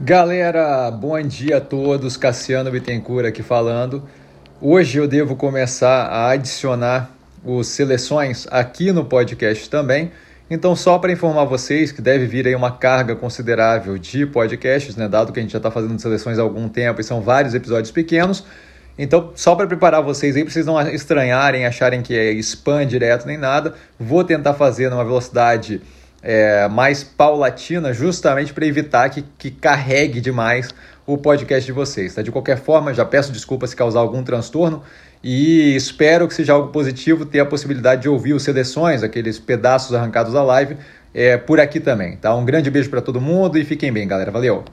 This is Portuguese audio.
Galera, bom dia a todos. Cassiano Bittencourt aqui falando. Hoje eu devo começar a adicionar os seleções aqui no podcast também. Então, só para informar vocês que deve vir aí uma carga considerável de podcasts, né? Dado que a gente já está fazendo seleções há algum tempo e são vários episódios pequenos. Então, só para preparar vocês aí, para vocês não estranharem, acharem que é spam direto nem nada, vou tentar fazer numa velocidade é, mais paulatina, justamente para evitar que, que carregue demais o podcast de vocês. Tá? De qualquer forma, já peço desculpas se causar algum transtorno e espero que seja algo positivo ter a possibilidade de ouvir os seleções, aqueles pedaços arrancados da live, é, por aqui também. Tá? Um grande beijo para todo mundo e fiquem bem, galera. Valeu!